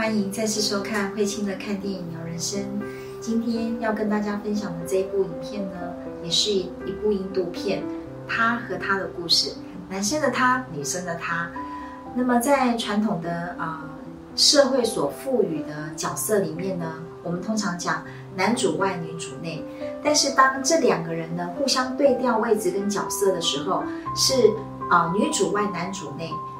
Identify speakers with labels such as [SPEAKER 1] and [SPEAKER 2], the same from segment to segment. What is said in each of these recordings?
[SPEAKER 1] 欢迎再次收看慧清的看电影聊人生。今天要跟大家分享的这一部影片呢，也是一部印度片，他和他的故事，男生的他，女生的他。那么在传统的啊、社会所赋予的角色里面呢，我们通常讲男主外女主内。但是当这两个人呢互相对调位置跟角色的时候，是啊、女主外男主内。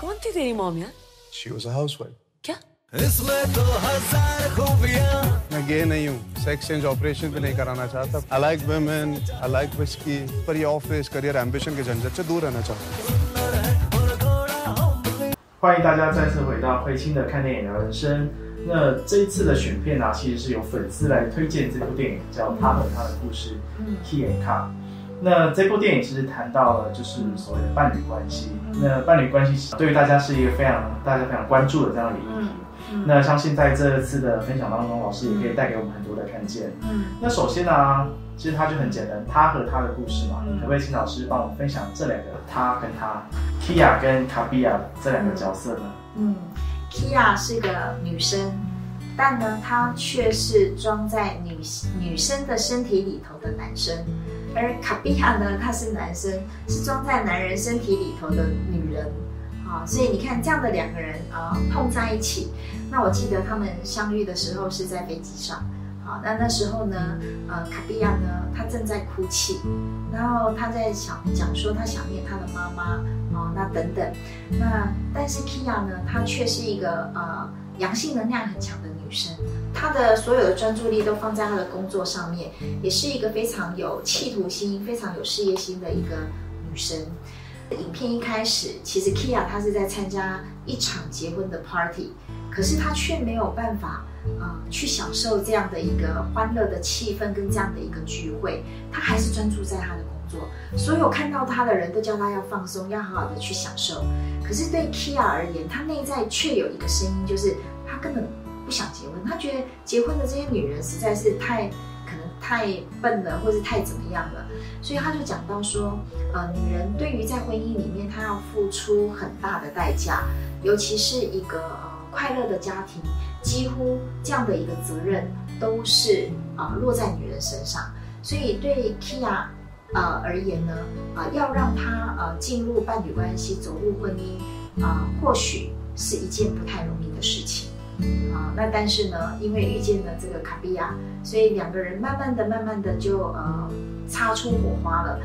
[SPEAKER 2] कौन थी तेरी मॉम यार
[SPEAKER 3] शी वॉज हाउस वाइफ
[SPEAKER 2] क्या
[SPEAKER 3] मैं गे नहीं हूँ सेक्स चेंज ऑपरेशन भी नहीं कराना चाहता I like women I like whisky पर ये ऑफिस करियर एम्बिशन के झंझट से दूर रहना चाहता हूँ
[SPEAKER 4] 欢迎大家再次回到慧清的看电影聊人生。那这一次的选片呢、啊，其实是由粉丝来推荐这部电影，叫《他和他的故事》
[SPEAKER 1] 嗯
[SPEAKER 4] （Key and Ka）。 那这部电影其实谈到了就是所谓的伴侣关系。那伴侣关系对于大家是一个非常大家非常关注的这样的议题。
[SPEAKER 1] 嗯
[SPEAKER 4] 那相信在这次的分享当中，老师也可以带给我们很多的看见。
[SPEAKER 1] 嗯
[SPEAKER 4] 那首先呢、其实它就很简单，他和他的故事嘛，
[SPEAKER 1] 嗯
[SPEAKER 4] 可不可以请老师帮我们分享这两个他跟他，Kia 跟卡比亚这两个角色呢？
[SPEAKER 1] 嗯，Kia 是个女生，但呢，她却是装在女女生的身体里头的男生，而卡比亚呢，他是男生，是装在男人身体里头的女人。啊，所以你看这样的两个人啊、碰在一起，那我记得他们相遇的时候是在飞机上。好，那那时候呢，呃，卡比亚呢，她正在哭泣，然后她在想讲说她想念她的妈妈，哦，那等等，那但是 Kia 呢，她却是一个呃阳性能量很强的女生，她的所有的专注力都放在她的工作上面，也是一个非常有企图心、非常有事业心的一个女生。影片一开始，其实 Kia 她是在参加一场结婚的 party，可是她却没有办法，呃，去享受这样的一个欢乐的气氛跟这样的一个聚会，她还是专注在她的工作。所有看到她的人都叫她要放松，要好好的去享受。可是对 Kia 而言，她内在却有一个声音，就是她根本不想结婚，他觉得结婚的这些女人实在是太可能太笨了，或是太怎么样了。所以他就讲到说，呃，女人对于在婚姻里面，她要付出很大的代价，尤其是一个呃快乐的家庭，几乎这样的一个责任都是啊、落在女人身上。所以对 Kia 呃而言呢，啊、要让她呃进入伴侣关系，走入婚姻啊、或许是一件不太容易的事情。啊，那但是呢，因为遇见了这个卡比亚，所以两个人慢慢的、慢慢的就呃擦出火花了。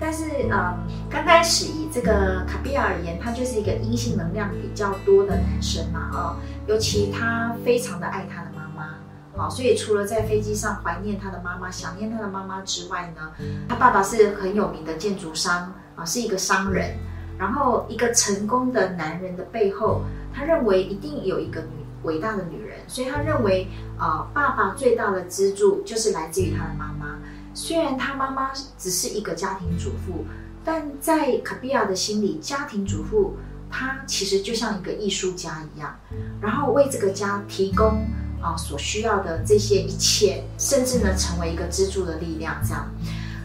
[SPEAKER 1] 但是呃，刚开始以这个卡比亚而言，他就是一个阴性能量比较多的男生嘛，哦，尤其他非常的爱他的妈妈。好，所以除了在飞机上怀念他的妈妈、想念他的妈妈之外呢，他爸爸是很有名的建筑商啊，是一个商人。然后，一个成功的男人的背后，他认为一定有一个伟大的女人，所以他认为啊、呃爸爸最大的支柱就是来自于他的妈妈。虽然他妈妈只是一个家庭主妇，但在卡比亚的心里，家庭主妇她其实就像一个艺术家一样，然后为这个家提供啊、所需要的这些一切，甚至呢成为一个支柱的力量。这样，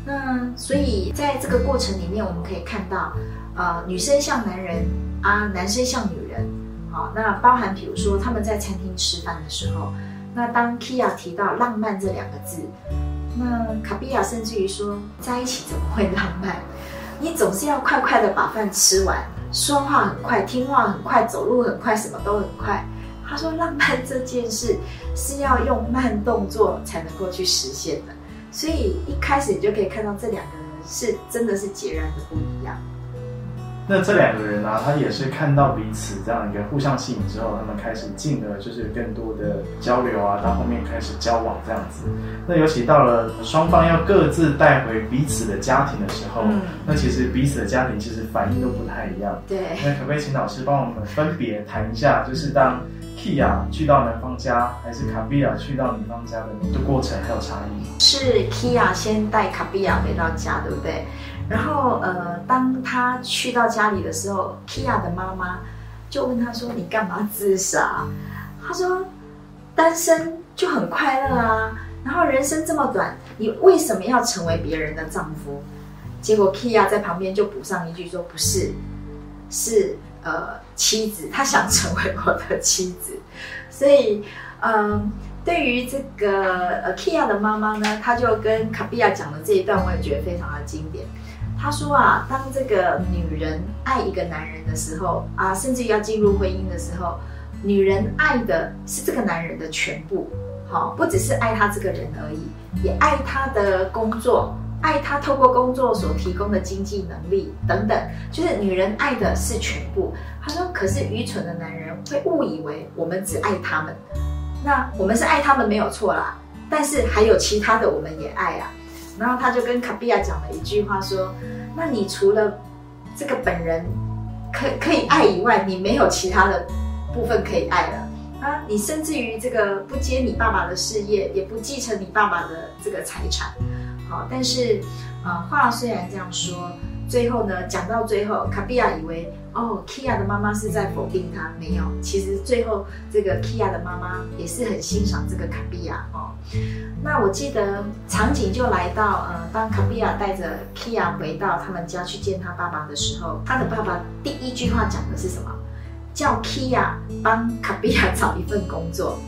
[SPEAKER 1] 那所以在这个过程里面，我们可以看到，呃，女生像男人啊，男生像女人。好，那包含比如说他们在餐厅吃饭的时候，那当 Kia 提到浪漫这两个字，那卡比亚甚至于说，在一起怎么会浪漫？你总是要快快的把饭吃完，说话很快，听话很快，走路很快，什么都很快。他说，浪漫这件事是要用慢动作才能够去实现的。所以一开始你就可以看到这两个人是真的是截然的不一样。
[SPEAKER 4] 那这两个人呢、他也是看到彼此这样一个互相吸引之后，他们开始进而就是更多的交流啊，到后面开始交往这样子。那尤其到了双方要各自带回彼此的家庭的时候，
[SPEAKER 1] 嗯
[SPEAKER 4] 那其实彼此的家庭其实反应都不太一样。
[SPEAKER 1] 对，
[SPEAKER 4] 那可不可以请老师帮我们分别谈一下，就是当 Kia 去到男方家，还是卡比亚去到女方家的的过程还有差异？
[SPEAKER 1] 是 Kia 先带卡比亚回到家，对不对？然后呃，当他去到家里的时候，Kia 的妈妈就问他说：“你干嘛自杀？”他说：“单身就很快乐啊，然后人生这么短，你为什么要成为别人的丈夫？”结果 Kia 在旁边就补上一句说：“不是，是呃妻子，他想成为我的妻子。”所以，嗯，对于这个呃 Kia 的妈妈呢，她就跟卡比亚讲的这一段，我也觉得非常的经典。他说啊，当这个女人爱一个男人的时候啊，甚至要进入婚姻的时候，女人爱的是这个男人的全部，好，不只是爱他这个人而已，也爱他的工作。爱他透过工作所提供的经济能力等等，就是女人爱的是全部。他说：“可是愚蠢的男人会误以为我们只爱他们，那我们是爱他们没有错啦，但是还有其他的我们也爱啊。”然后他就跟卡比亚讲了一句话说：“那你除了这个本人可可以爱以外，你没有其他的部分可以爱了啊！你甚至于这个不接你爸爸的事业，也不继承你爸爸的这个财产。”好但是，啊，话虽然这样说，最后呢，讲到最后，卡比亚以为哦，Kia 的妈妈是在否定他，没有，其实最后这个 Kia 的妈妈也是很欣赏这个卡比亚哦。那我记得场景就来到，呃，当卡比亚带着 Kia 回到他们家去见他爸爸的时候，他的爸爸第一句话讲的是什么？叫 Kia 帮卡比亚找一份工作，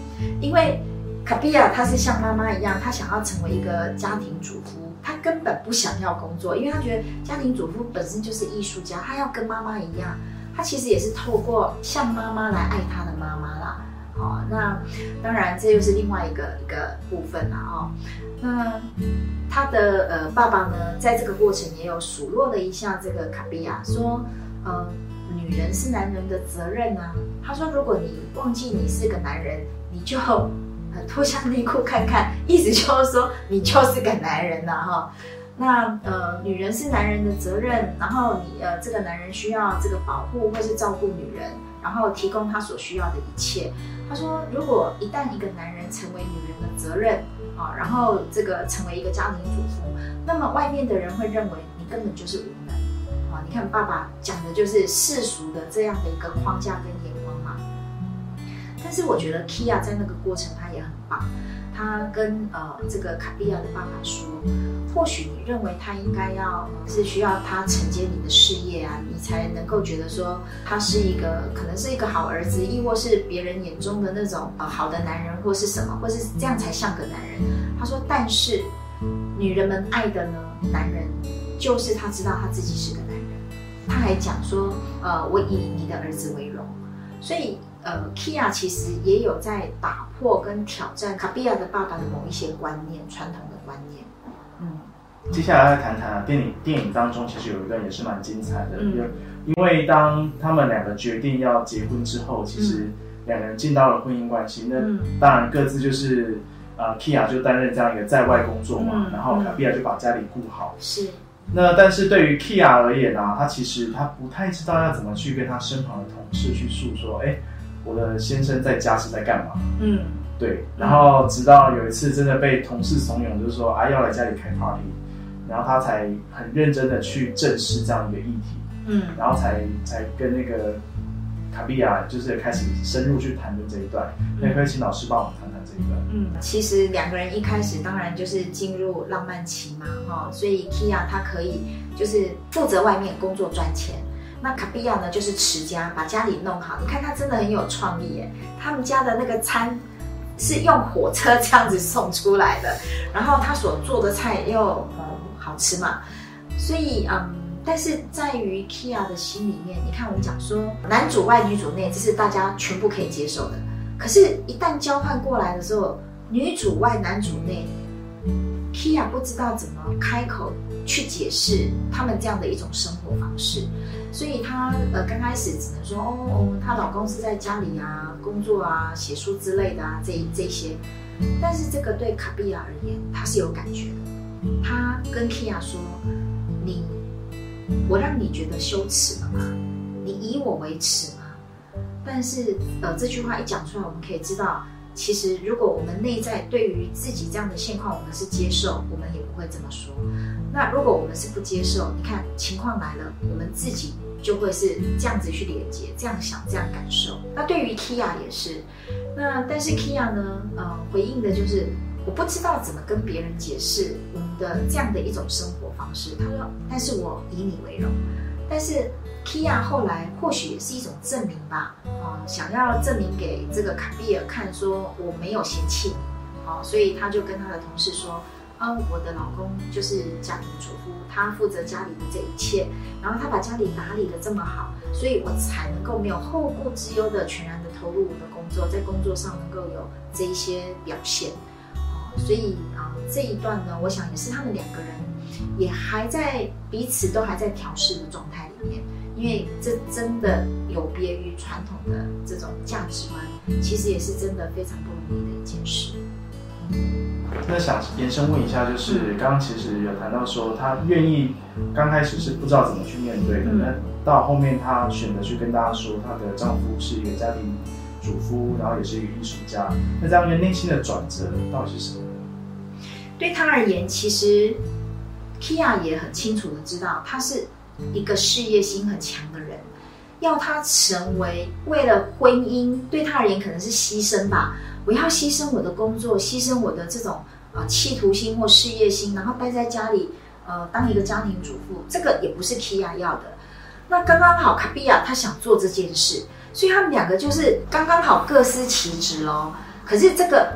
[SPEAKER 1] 因为。卡比亚，她是像妈妈一样，她想要成为一个家庭主妇，他根本不想要工作，因为他觉得家庭主妇本身就是艺术家，他要跟妈妈一样，他其实也是透过像妈妈来爱他的妈妈啦。好，那当然这又是另外一个一个部分啦。哦，那他的呃爸爸呢，在这个过程也有数落了一下这个卡比亚，说，呃，女人是男人的责任啊。他说，如果你忘记你是个男人，你就。脱下内裤看看，意思就是说你就是个男人了哈。那呃，女人是男人的责任，然后你呃，这个男人需要这个保护或是照顾女人，然后提供他所需要的一切。他说，如果一旦一个男人成为女人的责任啊，然后这个成为一个家庭主妇，那么外面的人会认为你根本就是无能啊。你看爸爸讲的就是世俗的这样的一个框架跟。但是我觉得 Kia 在那个过程他也很棒，他跟呃这个卡比亚的爸爸说，或许你认为他应该要是需要他承接你的事业啊，你才能够觉得说他是一个可能是一个好儿子，亦或是别人眼中的那种呃好的男人或是什么，或是这样才像个男人。他说，但是女人们爱的呢，男人就是他知道他自己是个男人。他还讲说，呃，我以你的儿子为荣，所以。呃，Kia 其实也有在打破跟挑战卡比亚的爸爸的某一些观念，传统的观念。
[SPEAKER 4] 嗯，接下来要谈谈电影。电影当中其实有一段也是蛮精彩的，因为因为当他们两个决定要结婚之后，其实两个人进到了婚姻关系。那当然各自就是呃，Kia 就担任这样一个在外工作嘛，然后卡比亚就把家里顾好。
[SPEAKER 1] 是。
[SPEAKER 4] 那但是对于 Kia 而言呢，他其实他不太知道要怎么去跟他身旁的同事去诉说，哎。我的先生在家是在干嘛？嗯，对。然后直到有一次真的被同事怂恿，就是说啊要来家里开 party，然后他才很认真的去正视这样一个议题。嗯，然后才才跟那个卡比亚就是开始深入去谈论这一段。那可以请老师帮我们谈谈这一段。
[SPEAKER 1] 嗯，其实两个人一开始当然就是进入浪漫期嘛，哈，所以 Kia 他可以就是负责外面工作赚钱。那卡比亚呢，就是持家，把家里弄好。你看他真的很有创意耶，他们家的那个餐是用火车这样子送出来的，然后他所做的菜又嗯好吃嘛，所以嗯，但是在于 Kia 的心里面，你看我们讲说男主外女主内，这是大家全部可以接受的，可是，一旦交换过来的时候，女主外男主内，Kia 不知道怎么开口去解释他们这样的一种生活方式。所以她呃刚开始只能说哦，她老公是在家里啊工作啊写书之类的啊这这些，但是这个对卡比亚而言，他是有感觉的。他跟 Kia 说：“你，我让你觉得羞耻了吗？你以我为耻吗？但是呃这句话一讲出来，我们可以知道，其实如果我们内在对于自己这样的现况，我们是接受，我们也不会这么说。那如果我们是不接受，你看情况来了，我们自己就会是这样子去连接，这样想，这样感受。那对于 Kia 也是，那但是 Kia 呢，呃，回应的就是我不知道怎么跟别人解释我们的这样的一种生活方式。他说，但是我以你为荣。但是 Kia 后来或许也是一种证明吧，啊，想要证明给这个卡比尔看，说我没有嫌弃你，好，所以他就跟他的同事说。啊，我的老公就是家庭主妇，他负责家里的这一切，然后他把家里打理的这么好，所以我才能够没有后顾之忧的全然的投入我的工作，在工作上能够有这一些表现。啊，所以啊这一段呢，我想也是他们两个人也还在彼此都还在调试的状态里面，因为这真的有别于传统的这种价值观，其实也是真的非常不容易的一件事。
[SPEAKER 4] 那想延伸问一下，就是刚刚其实有谈到说，她愿意刚开始是不知道怎么去面对的，那到后面她选择去跟大家说，她的丈夫是一个家庭主夫，然后也是一个艺术家，那这样一个内心的转折到底是什么？
[SPEAKER 1] 对她而言，其实 Kia 也很清楚的知道，她是一个事业心很强的人，要她成为为了婚姻，对她而言可能是牺牲吧。我要牺牲我的工作，牺牲我的这种啊企图心或事业心，然后待在家里，呃，当一个家庭主妇，这个也不是 Kia 要的。那刚刚好，卡比亚他想做这件事，所以他们两个就是刚刚好各司其职哦。可是这个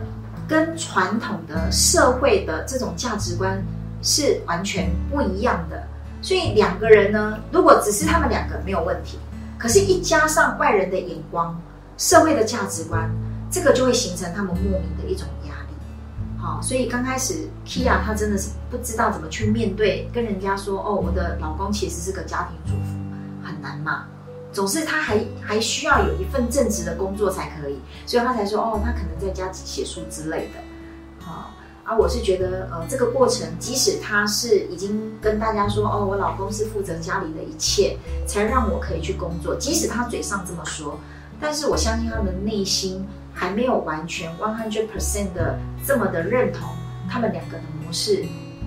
[SPEAKER 1] 跟传统的社会的这种价值观是完全不一样的。所以两个人呢，如果只是他们两个没有问题，可是一加上外人的眼光、社会的价值观。这个就会形成他们莫名的一种压力，好，所以刚开始 Kia 她真的是不知道怎么去面对，跟人家说哦，我的老公其实是个家庭主妇，很难嘛，总是他还还需要有一份正职的工作才可以，所以他才说哦，他可能在家写书之类的，好，而，我是觉得呃，这个过程即使他是已经跟大家说哦，我老公是负责家里的一切，才让我可以去工作，即使他嘴上这么说，但是我相信他的内心。还没有完全 one hundred percent 的这么的认同，他们两个的模式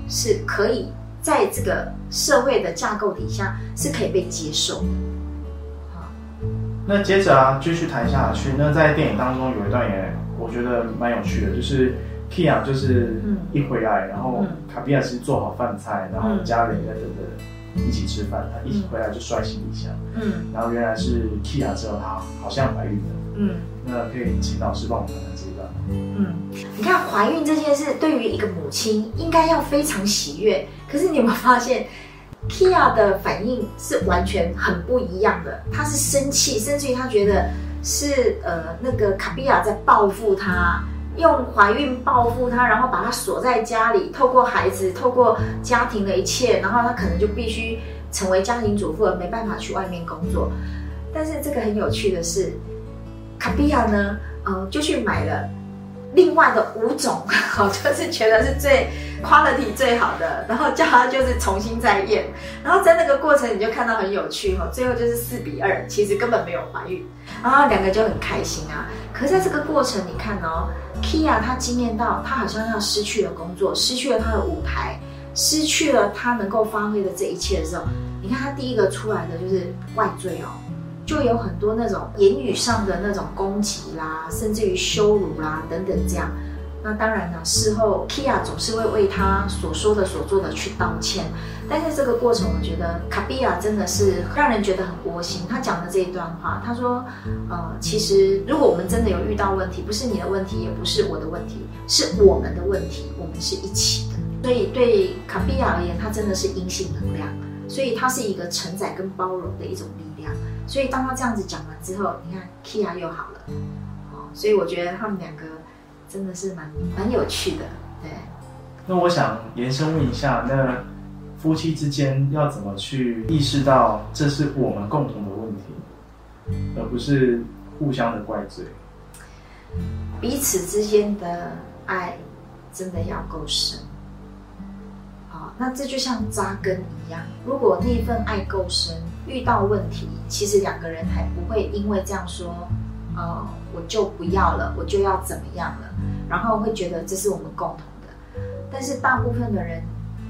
[SPEAKER 1] 是可以在这个社会的架构底下是可以被接受的。
[SPEAKER 4] 好，那接着啊，继续谈下去。那在电影当中有一段也我觉得蛮有趣的，就是 Kia 就是一回来，然后卡比亚是做好饭菜，然后家人在等着一起吃饭，他一起回来就摔行李箱，嗯，然后原来是 Kia 之后，她好像怀孕了，嗯。那可以请老师帮我们谈谈这一段吗？嗯，
[SPEAKER 1] 你看怀孕这件事，对于一个母亲应该要非常喜悦。可是你有没有发现，Kia 的反应是完全很不一样的？她是生气，甚至于她觉得是呃那个卡比亚在报复她，用怀孕报复他，然后把他锁在家里，透过孩子，透过家庭的一切，然后他可能就必须成为家庭主妇而，没办法去外面工作。但是这个很有趣的是。卡比亚呢，嗯，就去买了另外的五种，好，就是觉得是最 quality 最好的，然后叫他就是重新再验，然后在那个过程你就看到很有趣哈，最后就是四比二，其实根本没有怀孕，然后两个就很开心啊。可是在这个过程，你看哦，Kia 他惊艳到他好像要失去了工作，失去了他的舞台，失去了他能够发挥的这一切的时候，你看他第一个出来的就是外罪哦。就有很多那种言语上的那种攻击啦，甚至于羞辱啦等等这样。那当然呢，事后 Kia 总是会为他所说的、所做的去道歉。但是这个过程，我觉得卡比亚真的是让人觉得很窝心。他讲的这一段话，他说：“呃，其实如果我们真的有遇到问题，不是你的问题，也不是我的问题，是我们的问题，我们是一起的。所以对卡比亚而言，他真的是阴性能量，所以他是一个承载跟包容的一种力量。”所以当他这样子讲完之后，你看 Kia 又好了，哦，所以我觉得他们两个真的是蛮蛮有趣的，对。
[SPEAKER 4] 那我想延伸问一下，那夫妻之间要怎么去意识到这是我们共同的问题，而不是互相的怪罪？
[SPEAKER 1] 彼此之间的爱真的要够深，那这就像扎根一样，如果那份爱够深，遇到问题，其实两个人还不会因为这样说，呃，我就不要了，我就要怎么样了，然后会觉得这是我们共同的。但是大部分的人，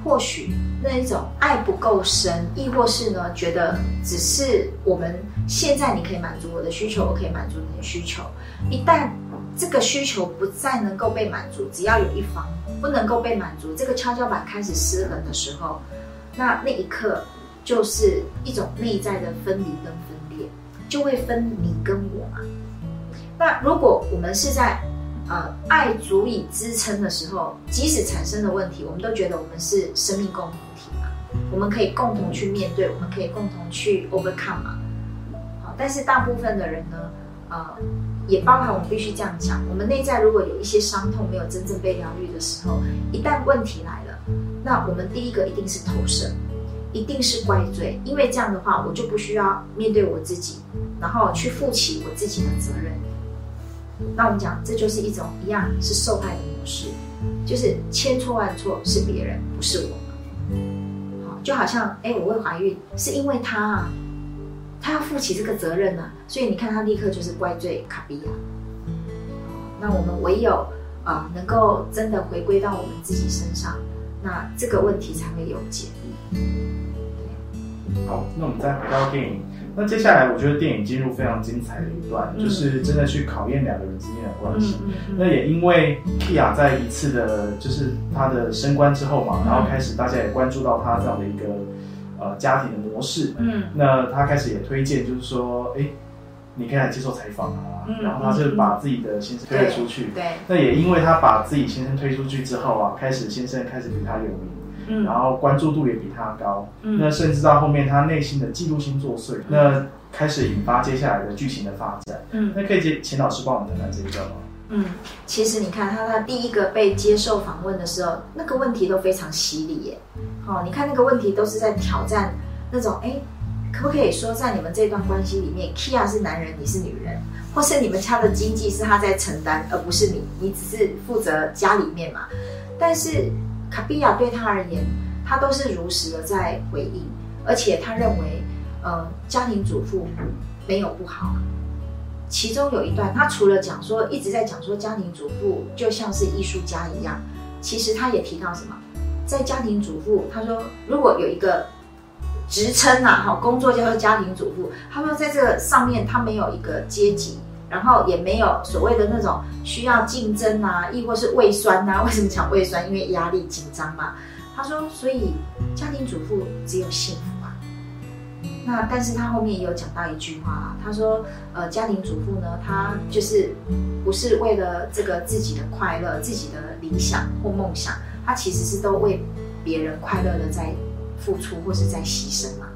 [SPEAKER 1] 或许那一种爱不够深，亦或是呢，觉得只是我们现在你可以满足我的需求，我可以满足你的需求，一旦这个需求不再能够被满足，只要有一方不能够被满足，这个跷跷板开始失衡的时候，那那一刻就是一种内在的分离跟分裂，就会分你跟我嘛。那如果我们是在呃爱足以支撑的时候，即使产生的问题，我们都觉得我们是生命共同体嘛，我们可以共同去面对，我们可以共同去 overcome 嘛。好，但是大部分的人呢，呃。也包含我们必须这样讲，我们内在如果有一些伤痛没有真正被疗愈的时候，一旦问题来了，那我们第一个一定是投射，一定是怪罪，因为这样的话我就不需要面对我自己，然后去负起我自己的责任。那我们讲这就是一种一样是受害的模式，就是千错万错是别人，不是我。好，就好像哎，我会怀孕是因为他啊。他要负起这个责任呢，所以你看他立刻就是怪罪卡比亚。那我们唯有啊，能够真的回归到我们自己身上，那这个问题才会有解。
[SPEAKER 4] 好，那我们再回到电影。那接下来我觉得电影进入非常精彩的一段，就是真的去考验两个人之间的关系。那也因为 Kia 在一次的，就是他的升官之后嘛，然后开始大家也关注到他这样的一个。呃，家庭的模式，嗯，那他开始也推荐，就是说，哎，你可以来接受采访啊，然后他就把自己的先生推了出去，
[SPEAKER 1] 对，
[SPEAKER 4] 那也因为他把自己先生推出去之后啊，开始先生开始比他有名，嗯，然后关注度也比他高，嗯，那甚至到后面他内心的嫉妒心作祟，那开始引发接下来的剧情的发展，嗯，那可以请请老师帮我们谈谈这一段吗？
[SPEAKER 1] 嗯，其实你看他，他第一个被接受访问的时候，那个问题都非常犀利耶。哦，你看那个问题都是在挑战那种，哎，可不可以说在你们这段关系里面，Kia 是男人，你是女人，或是你们家的经济是他在承担，而不是你，你只是负责家里面嘛？但是卡比亚对他而言，他都是如实的在回应，而且他认为，呃，家庭主妇没有不好。其中有一段，他除了讲说一直在讲说家庭主妇就像是艺术家一样，其实他也提到什么，在家庭主妇，他说如果有一个职称呐，哈，工作叫做家庭主妇，他说在这个上面他没有一个阶级，然后也没有所谓的那种需要竞争啊，亦或是胃酸呐，为什么讲胃酸？因为压力紧张嘛。他说，所以家庭主妇只有幸福。那但是他后面也有讲到一句话，他说，呃，家庭主妇呢，她就是不是为了这个自己的快乐、自己的理想或梦想，她其实是都为别人快乐的在付出或是在牺牲嘛。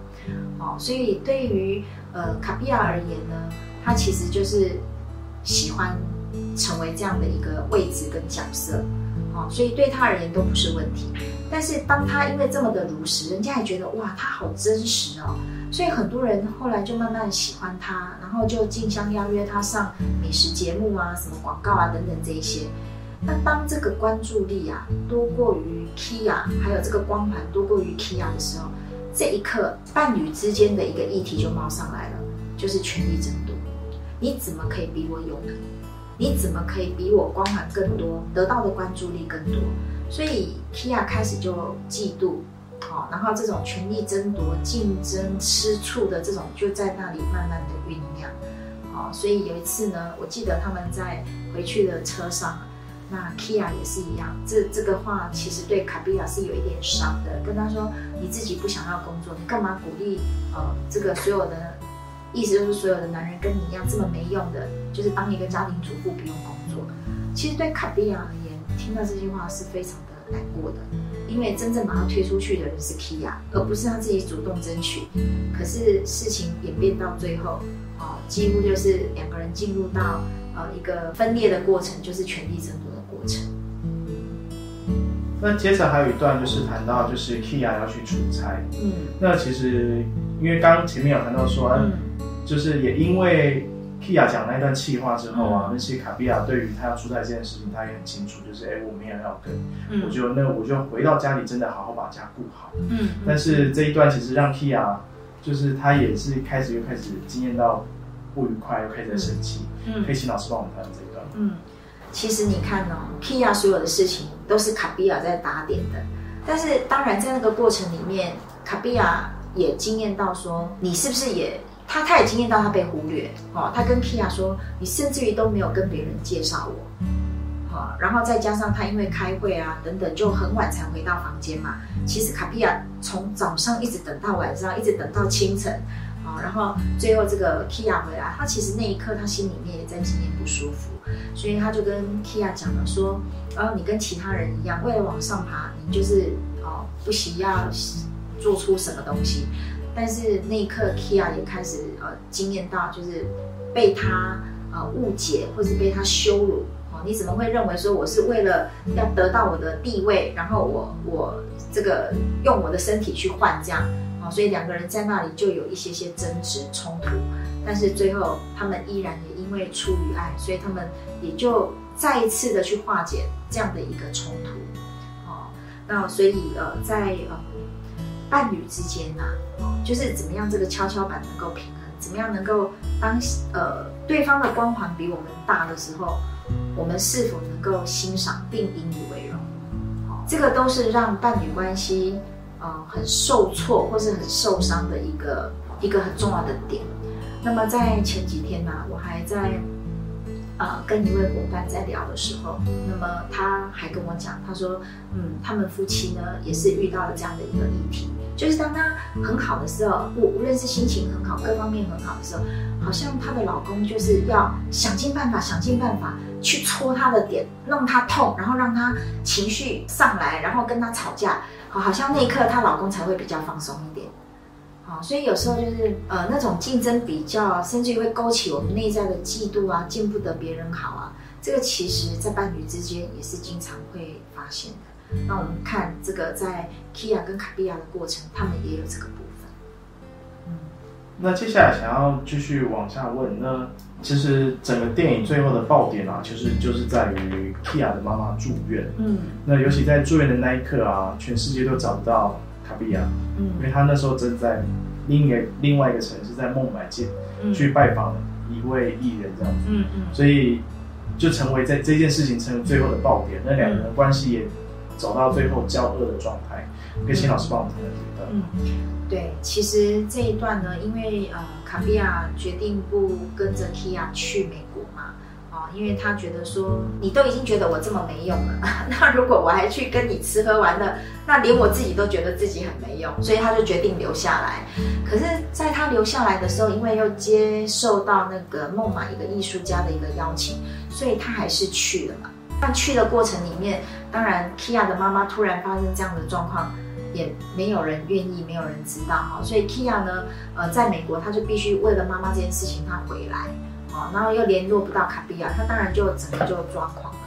[SPEAKER 1] 哦，所以对于呃卡比亚而言呢，他其实就是喜欢成为这样的一个位置跟角色，哦，所以对他而言都不是问题。但是当他因为这么的如实，人家也觉得哇，他好真实哦。所以很多人后来就慢慢喜欢他，然后就竞相邀约他上美食节目啊、什么广告啊等等这一些。那当这个关注力啊多过于 Kia，还有这个光环多过于 Kia 的时候，这一刻伴侣之间的一个议题就冒上来了，就是权力争夺。你怎么可以比我有？你怎么可以比我光环更多，得到的关注力更多？所以 Kia 开始就嫉妒。好，然后这种权力争夺、竞争、吃醋的这种，就在那里慢慢的酝酿。好，所以有一次呢，我记得他们在回去的车上，那 Kia 也是一样，这这个话其实对卡比亚是有一点伤的，跟他说你自己不想要工作，你干嘛鼓励呃这个所有的，意思就是所有的男人跟你一样这么没用的，就是当一个家庭主妇不用工作。其实对卡比亚而言，听到这句话是非常的难过的。因为真正把他推出去的人是 Kia，而不是他自己主动争取。可是事情演变到最后，哦，几乎就是两个人进入到呃一个分裂的过程，就是权力争夺的过程。
[SPEAKER 4] 那接着还有一段就是谈到，就是 Kia 要去出差。嗯，那其实因为刚前面有谈到说，嗯，就是也因为 Kia 讲那段气话之后啊，
[SPEAKER 1] 嗯
[SPEAKER 4] 那些卡比亚对于他要出差这件事情，他也很清楚，就是哎，我没有要跟，我
[SPEAKER 1] 嗯
[SPEAKER 4] 就那我就回到家里，真的好好把家顾好。
[SPEAKER 1] 嗯，
[SPEAKER 4] 但是这一段其实让 Kia 就是他也是开始又开始经验到不愉快，又开始在生气。
[SPEAKER 1] 嗯
[SPEAKER 4] 可以请老师帮我们谈谈这一段？
[SPEAKER 1] 嗯，其实你看哦，Kia 所有的事情都是卡比亚在打点的，但是当然在那个过程里面，卡比亚也经验到说，你是不是也他他也经验到他被忽略哦，他跟 Kia 说，你甚至于都没有跟别人介绍我。哦，然后再加上他因为开会啊等等，就很晚才回到房间嘛。其实卡比亚从早上一直等到晚上，一直等到清晨，啊、然后最后这个 Kia 回来，他其实那一刻他心里面也在经验不舒服，所以他就跟 Kia 讲了说，呃，你跟其他人一样，为了往上爬，你就是哦不惜要做出什么东西。但是那一刻 Kia 也开始呃经验到，就是被他呃误解，或是被他羞辱。哦，你怎么会认为说我是为了要得到我的地位，然后我我这个用我的身体去换这样？哦，所以两个人在那里就有一些些争执冲突，但是最后他们依然也因为出于爱，所以他们也就再一次的去化解这样的一个冲突。哦，那所以呃，在呃伴侣之间呐、哦，就是怎么样这个跷跷板能够平衡，怎么样能够当呃对方的光环比我们大的时候，我们是否能够欣赏并引以为荣？哦，这个都是让伴侣关系呃很受挫或是很受伤的一个一个很重要的点。那么在前几天呢、我还在呃跟一位伙伴在聊的时候，那么他还跟我讲，他说，嗯，他们夫妻呢也是遇到了这样的一个议题，就是当他很好的时候，无无论是心情很好，各方面很好的时候，好像她的老公就是要想尽办法，想尽办法去戳她的点，弄她痛，然后让她情绪上来，然后跟她吵架，好，好像那一刻她老公才会比较放松一点。好，所以有时候就是呃那种竞争比较，甚至于会勾起我们内在的嫉妒啊，见不得别人好啊，这个其实在伴侣之间也是经常会发现的。那我们看这个在 Kia 跟卡比亚的过程，他们也有这个部分。嗯。
[SPEAKER 4] 那接下来想要继续往下问，那其实整个电影最后的爆点啊，其实就是在于 Kia 的妈妈住院。
[SPEAKER 1] 嗯。
[SPEAKER 4] 那尤其在住院的那一刻啊，全世界都找不到卡比亚，嗯。因为
[SPEAKER 1] 嗯
[SPEAKER 4] 他那时候正在另一个另外一个城市，在孟买见
[SPEAKER 1] 嗯。
[SPEAKER 4] 去拜访一位艺人这样子，
[SPEAKER 1] 嗯嗯。
[SPEAKER 4] 所以就成为在这件事情成为最后的爆点，那两个人的关系也走到最后交恶的状态。可以请老师帮我们谈谈这一段。
[SPEAKER 1] 嗯，对，其实这一段呢，因为呃卡比亚决定不跟着 Kia 去美国嘛，哦，因为他觉得说你都已经觉得我这么没用了，那如果我还去跟你吃喝玩乐，那连我自己都觉得自己很没用，所以他就决定留下来。可是，在他留下来的时候，因为又接受到那个孟买一个艺术家的一个邀请，所以他还是去了嘛。那去的过程里面，当然 Kia 的妈妈突然发生这样的状况，也没有人愿意，没有人知道哈。所以 Kia 呢，呃，在美国他就必须为了妈妈这件事情，他回来，哦，然后又联络不到卡比亚，他当然就整个就抓狂了。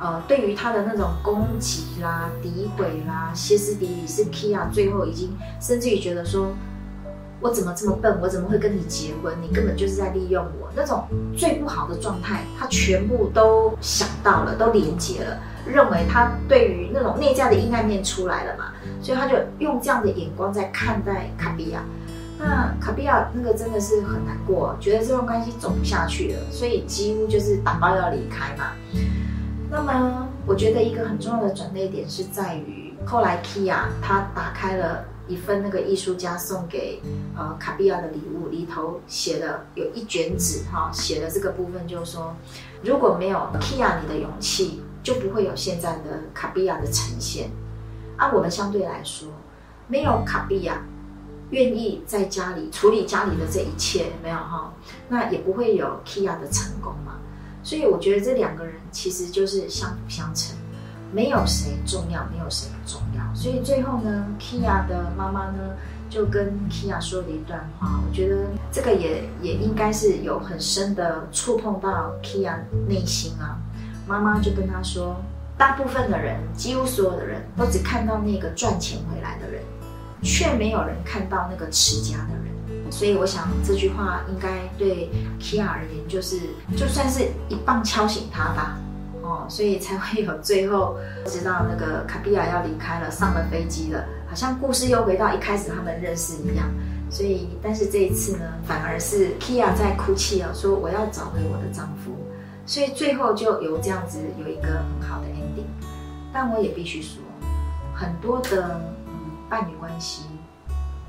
[SPEAKER 1] 呃，对于他的那种攻击啦、诋毁啦、歇斯底里，是 Kia 最后已经甚至于觉得说，我怎么这么笨？我怎么会跟你结婚？你根本就是在利用我。那种最不好的状态，他全部都想到了，都连接了，认为他对于那种内在的阴暗面出来了嘛，所以他就用这样的眼光在看待卡比亚。那卡比亚那个真的是很难过，觉得这段关系走不下去了，所以几乎就是打包要离开嘛。那么，我觉得一个很重要的转捩点是在于后来 Kia 他打开了一份那个艺术家送给呃卡比亚的礼物，里头写了有一卷纸哈，写了这个部分就是说，如果没有 Kia 你的勇气，就不会有现在的卡比亚的呈现。啊，我们相对来说，没有卡比亚愿意在家里处理家里的这一切，没有哈，那也不会有 Kia 的成功嘛。所以我觉得这两个人其实就是相辅相成，没有谁重要，没有谁不重要。所以最后呢，Kia 的妈妈呢就跟 Kia 说了一段话，我觉得这个也也应该是有很深的触碰到 Kia 内心啊。妈妈就跟他说，大部分的人，几乎所有的人都只看到那个赚钱回来的人，却没有人看到那个持家的人。所以我想这句话应该对 Kia 而言，就是就算是一棒敲醒他吧。哦，所以才会有最后知道那个卡比亚要离开了，上了飞机了，好像故事又回到一开始他们认识一样。所以，但是这一次呢，反而是 Kia 在哭泣啊，说我要找回我的丈夫。所以最后就有这样子有一个很好的 ending。但我也必须说，很多的嗯伴侣关系，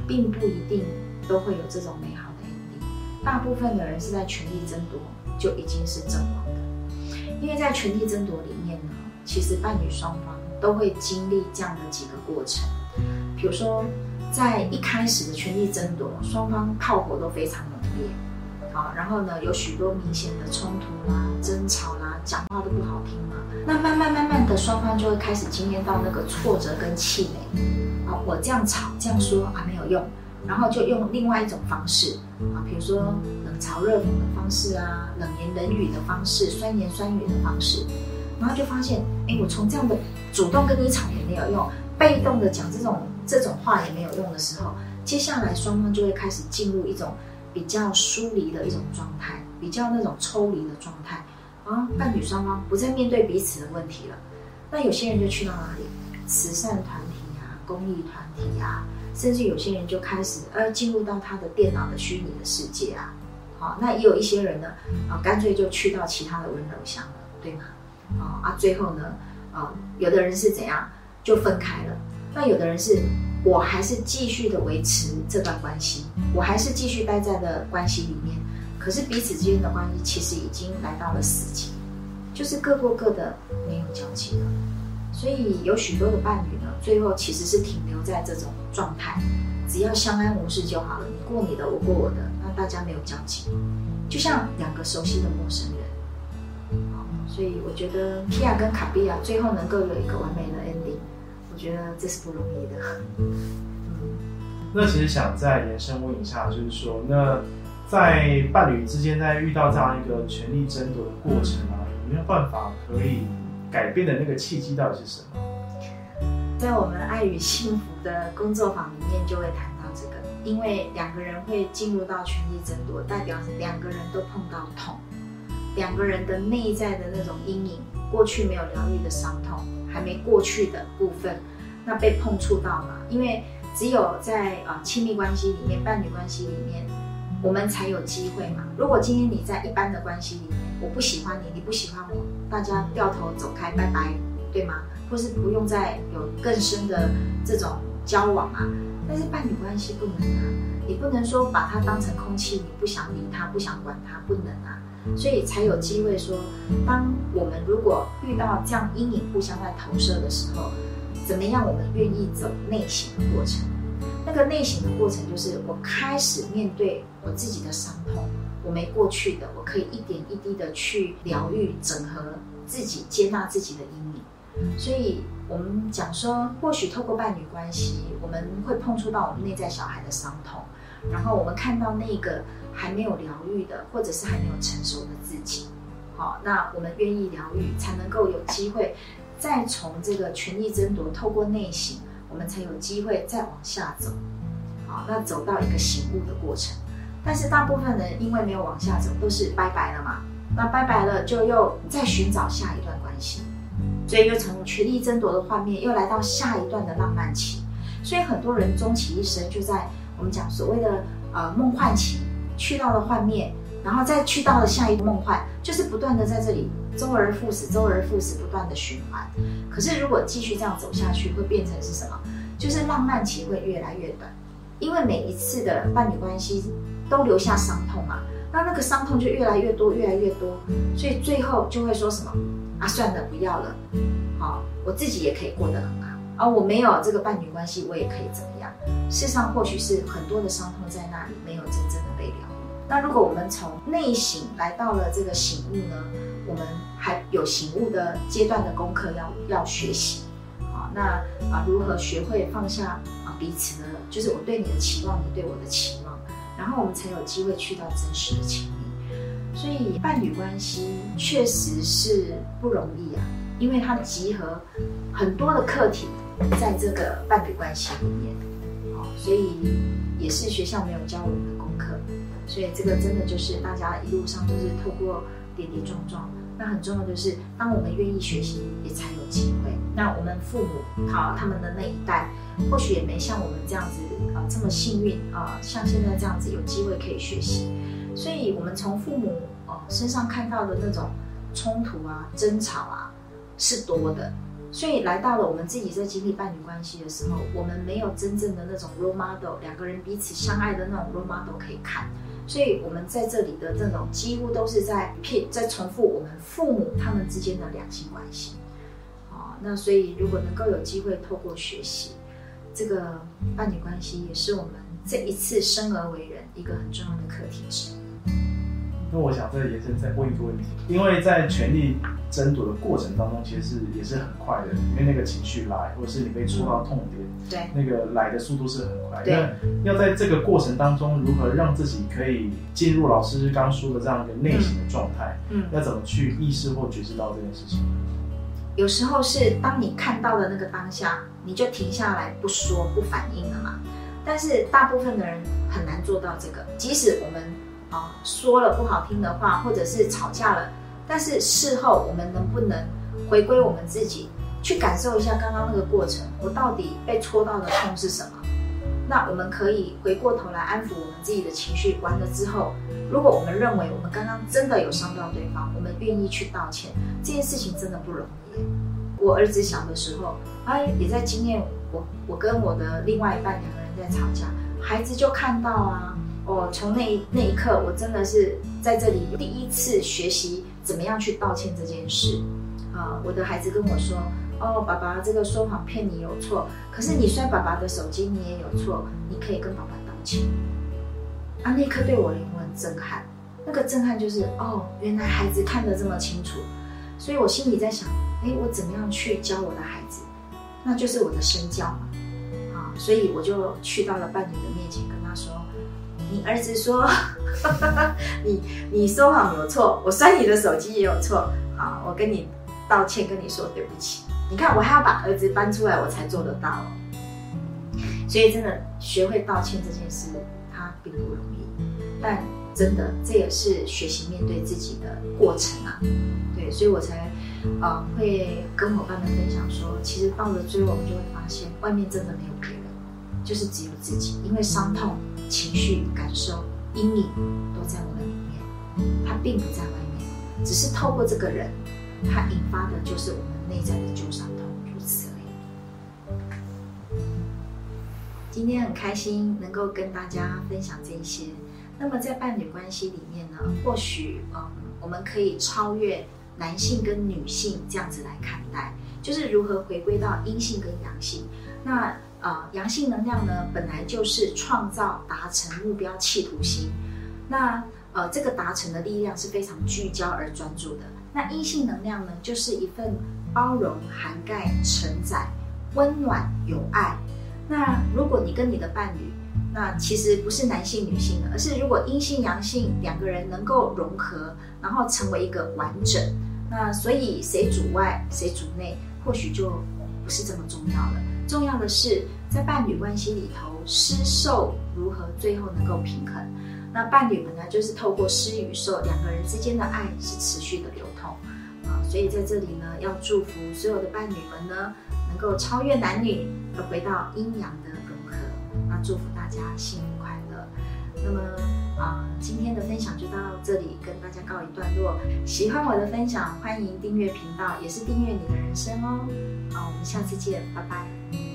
[SPEAKER 1] 并不一定都会有这种美好的 ending。大部分的人是在权力争夺就已经是阵亡。因为在权力争夺里面呢，其实伴侣双方都会经历这样的几个过程。比如说，在一开始的权力争夺，双方炮火都非常猛烈，好，然后呢，有许多明显的冲突啦、争吵啦，讲话都不好听嘛。那慢慢慢慢的，双方就会开始经验到那个挫折跟气馁。啊，我这样吵这样说啊没有用，然后就用另外一种方式啊，比如说。嘲热讽的方式啊，冷言冷语的方式，酸言酸语的方式，然后就发现，哎，我从这样的主动跟你吵也没有用，被动的讲这种这种话也没有用的时候，接下来双方就会开始进入一种比较疏离的一种状态，比较那种抽离的状态，啊，伴侣双方不再面对彼此的问题了，那有些人就去到哪里？慈善团体啊，公益团体啊，甚至有些人就开始呃进入到他的电脑的虚拟的世界啊。啊，那也有一些人呢，啊，干脆就去到其他的温柔乡了，对吗？啊啊，最后呢，啊，有的人是怎样就分开了，那有的人是，我还是继续的维持这段关系，我还是继续待在的关系里面，可是彼此之间的关系其实已经来到了死结，就是各过各的，没有交集了。所以有许多的伴侣呢，最后其实是停留在这种状态，只要相安无事就好了，你过你的，我过我的。那大家没有交集，就像两个熟悉的陌生人。所以我觉得皮亚跟卡比亚最后能够有一个完美的 ending，我觉得这是不容易的。
[SPEAKER 4] 那其实想再延伸问一下，就是说，那在伴侣之间在遇到这样一个权力争夺的过程啊，有没有办法可以改变的那个契机到底是什么？
[SPEAKER 1] 在我们爱与幸福的工作坊里面就会谈到这个。因为两个人会进入到权力争夺，代表是两个人都碰到痛，两个人的内在的那种阴影，过去没有疗愈的伤痛，还没过去的部分，那被碰触到嘛？因为只有在啊亲密关系里面、伴侣关系里面，我们才有机会嘛。如果今天你在一般的关系里面，我不喜欢你，你不喜欢我，大家掉头走开，拜拜，对吗？或是不用再有更深的这种交往啊？但是伴侣关系不能啊，你不能说把它当成空气，你不想理他，不想管他，不能啊。所以才有机会说，当我们如果遇到这样阴影互相在投射的时候，怎么样？我们愿意走内省的过程。那个内省的过程就是我开始面对我自己的伤痛，我没过去的，我可以一点一滴的去疗愈、整合自己，接纳自己的阴影。所以。我们讲说，或许透过伴侣关系，我们会碰触到我们内在小孩的伤痛，然后我们看到那个还没有疗愈的，或者是还没有成熟的自己。好，那我们愿意疗愈，才能够有机会再从这个权力争夺，透过内省，我们才有机会再往下走。好，那走到一个醒悟的过程。但是大部分人因为没有往下走，都是拜拜了嘛。那拜拜了，就又再寻找下一段关系。所以又从权力争夺的画面，又来到下一段的浪漫期。所以很多人终其一生就在我们讲所谓的呃梦幻期，去到了幻灭，然后再去到了下一个梦幻，就是不断的在这里周而复始，周而复始，不断的循环。可是如果继续这样走下去，会变成是什么？就是浪漫期会越来越短，因为每一次的伴侣关系都留下伤痛嘛。那那个伤痛就越来越多，越来越多，所以最后就会说什么啊，算了，不要了，好，我自己也可以过得很好啊，我没有这个伴侣关系，我也可以怎么样？事实上，或许是很多的伤痛在那里没有真正的被疗愈。那如果我们从内省来到了这个醒悟呢，我们还有醒悟的阶段的功课要要学习，好，那啊如何学会放下啊彼此呢，就是我对你的期望，你对我的期望。然后我们才有机会去到真实的亲密，所以伴侣关系确实是不容易啊，因为它集合很多的课题在这个伴侣关系里面，好，所以也是学校没有教我们的功课，所以这个真的就是大家一路上都是透过跌跌撞撞。那很重要就是，当我们愿意学习，也才有机会。那我们父母好，他们的那一代，或许也没像我们这样子啊、呃、这么幸运啊、像现在这样子有机会可以学习。所以，我们从父母哦、身上看到的那种冲突啊、争吵啊是多的。所以来到了我们自己在经历伴侣关系的时候，我们没有真正的那种 role model，两个人彼此相爱的那种 role model 可以看。所以我们在这里的这种几乎都是在骗，在重复我们父母他们之间的两性关系。哦，那所以如果能够有机会透过学习，这个伴侣关系也是我们这一次生而为人一个很重要的课题之一。
[SPEAKER 4] 那我想再延伸再问一个问题，因为在权力争夺的过程当中，其实是也是很快的，因为那个情绪来，或者是你被戳到痛点，
[SPEAKER 1] 对，
[SPEAKER 4] 那个来的速度是很快。
[SPEAKER 1] 对
[SPEAKER 4] 那要在这个过程当中，如何让自己可以进入老师刚说的这样一个内心的状态？
[SPEAKER 1] 嗯，
[SPEAKER 4] 要怎么去意识或觉知到这件事情？
[SPEAKER 1] 有时候是当你看到的那个当下，你就停下来不说不反应了嘛。但是大部分的人很难做到这个，即使我们啊、说了不好听的话，或者是吵架了，但是事后我们能不能回归我们自己，去感受一下刚刚那个过程，我到底被戳到的痛是什么？那我们可以回过头来安抚我们自己的情绪，完了之后，如果我们认为我们刚刚真的有伤到对方，我们愿意去道歉，这件事情真的不容易。我儿子小的时候，他也在经验我，我跟我的另外一半两个人在吵架，孩子就看到啊，哦，从那那一刻，我真的是在这里第一次学习怎么样去道歉这件事。啊、我的孩子跟我说，哦，爸爸这个说谎骗你有错，可是你摔爸爸的手机你也有错，你可以跟爸爸道歉。啊，那一刻对我灵魂很震撼，那个震撼就是哦，原来孩子看得这么清楚，所以我心里在想，哎，我怎么样去教我的孩子？那就是我的身教嘛，啊，所以我就去到了伴侣的面前，跟，你儿子说，你你说谎有错，我摔你的手机也有错，好，我跟你道歉，跟你说对不起。你看，我还要把儿子搬出来，我才做得到。所以，真的学会道歉这件事，它并不容易，但真的这也是学习面对自己的过程啊。对，所以我才呃会跟伙伴们分享说，其实到了最后，我们就会发现，外面真的没有别人，就是只有自己，因为伤痛、情绪、感受、阴影都在我们里面，它并不在外面，只是透过这个人，它引发的就是我们内在的旧伤痛，如此而已。今天很开心能够跟大家分享这些。那么在伴侣关系里面呢，或许嗯，我们可以超越男性跟女性这样子来看待，就是如何回归到阴性跟阳性。那呃，阳性能量呢，本来就是创造、达成目标、企图心。那呃，这个达成的力量是非常聚焦而专注的。那阴性能量呢，就是一份包容、涵盖、承载、温暖、有爱。那如果你跟你的伴侣，那其实不是男性女性的，而是如果阴性阳性两个人能够融合，然后成为一个完整，那所以谁主外谁主内，或许就不是这么重要了。重要的是在伴侣关系里头，施受如何最后能够平衡。那伴侣们呢，就是透过施与受，两个人之间的爱是持续的流通啊。所以在这里呢，要祝福所有的伴侣们呢，能够超越男女，而回到阴阳的融合。那祝福大家幸运。那么啊、今天的分享就到这里，跟大家告一段落。喜欢我的分享，欢迎订阅频道，也是订阅你的人生哦。好，我们下次见，拜拜。